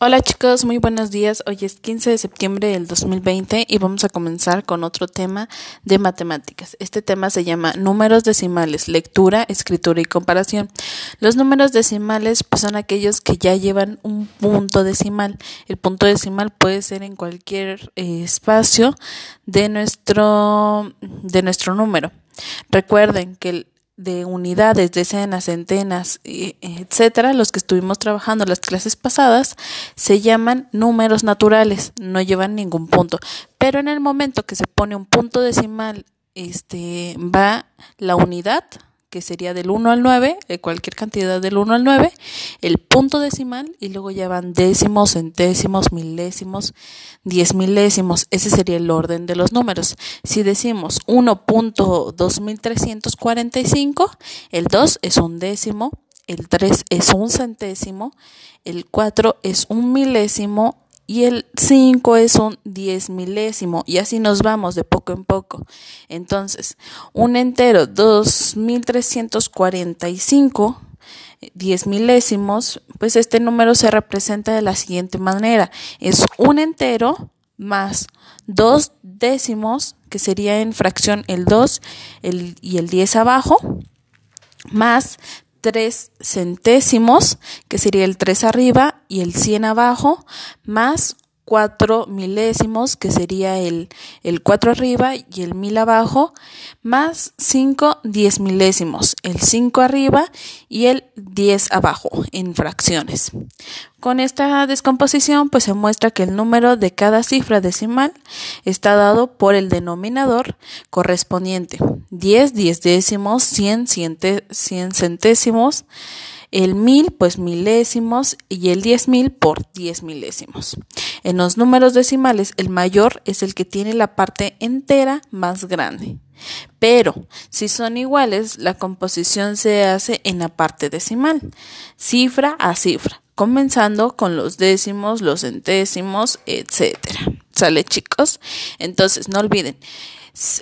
Hola chicos, muy buenos días. Hoy es 15 de septiembre del 2020 y vamos a comenzar con otro tema de matemáticas. Este tema se llama números decimales, lectura, escritura y comparación. Los números decimales pues, son aquellos que ya llevan un punto decimal. El punto decimal puede ser en cualquier eh, espacio de nuestro, de nuestro número. Recuerden que el de unidades, decenas, centenas, etcétera, los que estuvimos trabajando las clases pasadas, se llaman números naturales, no llevan ningún punto. Pero en el momento que se pone un punto decimal, este va la unidad que sería del 1 al 9, de cualquier cantidad del 1 al 9, el punto decimal y luego ya van décimos, centésimos, milésimos, diez milésimos. Ese sería el orden de los números. Si decimos 1.2345, el 2 es un décimo, el 3 es un centésimo, el 4 es un milésimo y el 5 es un diez milésimo y así nos vamos de poco en poco. Entonces, un entero 2345 diez milésimos, pues este número se representa de la siguiente manera. Es un entero más dos décimos, que sería en fracción el 2 el, y el 10 abajo, más tres centésimos, que sería el 3 arriba y el 100 abajo, más 4 milésimos, que sería el, el 4 arriba y el 1000 abajo, más 5 diez milésimos, el 5 arriba y el 10 abajo en fracciones. Con esta descomposición, pues se muestra que el número de cada cifra decimal está dado por el denominador correspondiente. 10, 10 décimos, 100, 100 centésimos, el mil, pues milésimos, y el diez mil por diez milésimos. En los números decimales, el mayor es el que tiene la parte entera más grande. Pero si son iguales, la composición se hace en la parte decimal, cifra a cifra, comenzando con los décimos, los centésimos, etcétera. ¿Sale, chicos? Entonces, no olviden,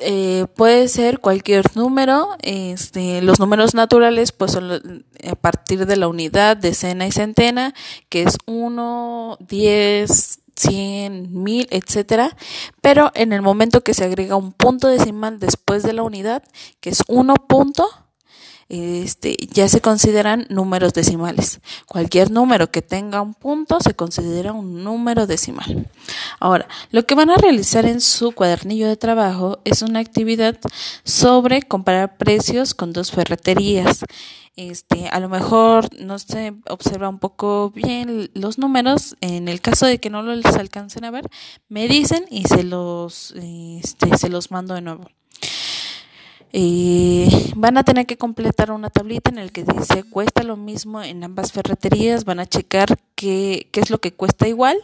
eh, puede ser cualquier número. Este, los números naturales, pues son a partir de la unidad, decena y centena, que es 1, 10, 100, 1000, etcétera. Pero en el momento que se agrega un punto decimal después de la unidad, que es 1 punto, este, ya se consideran números decimales. Cualquier número que tenga un punto se considera un número decimal. Ahora, lo que van a realizar en su cuadernillo de trabajo es una actividad sobre comparar precios con dos ferreterías. Este, a lo mejor no se observa un poco bien los números. En el caso de que no los alcancen a ver, me dicen y se los, este, se los mando de nuevo. Eh, van a tener que completar una tablita en el que dice cuesta lo mismo en ambas ferreterías, van a checar qué, qué es lo que cuesta igual,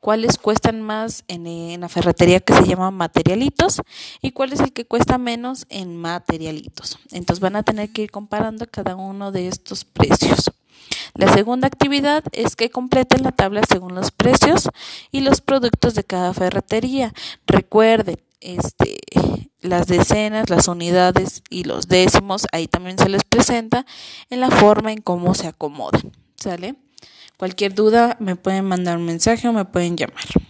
cuáles cuestan más en, en, la ferretería que se llama materialitos y cuál es el que cuesta menos en materialitos. Entonces van a tener que ir comparando cada uno de estos precios. La segunda actividad es que completen la tabla según los precios y los productos de cada ferretería. Recuerden, este las decenas, las unidades y los décimos, ahí también se les presenta en la forma en cómo se acomodan. ¿Sale? Cualquier duda me pueden mandar un mensaje o me pueden llamar.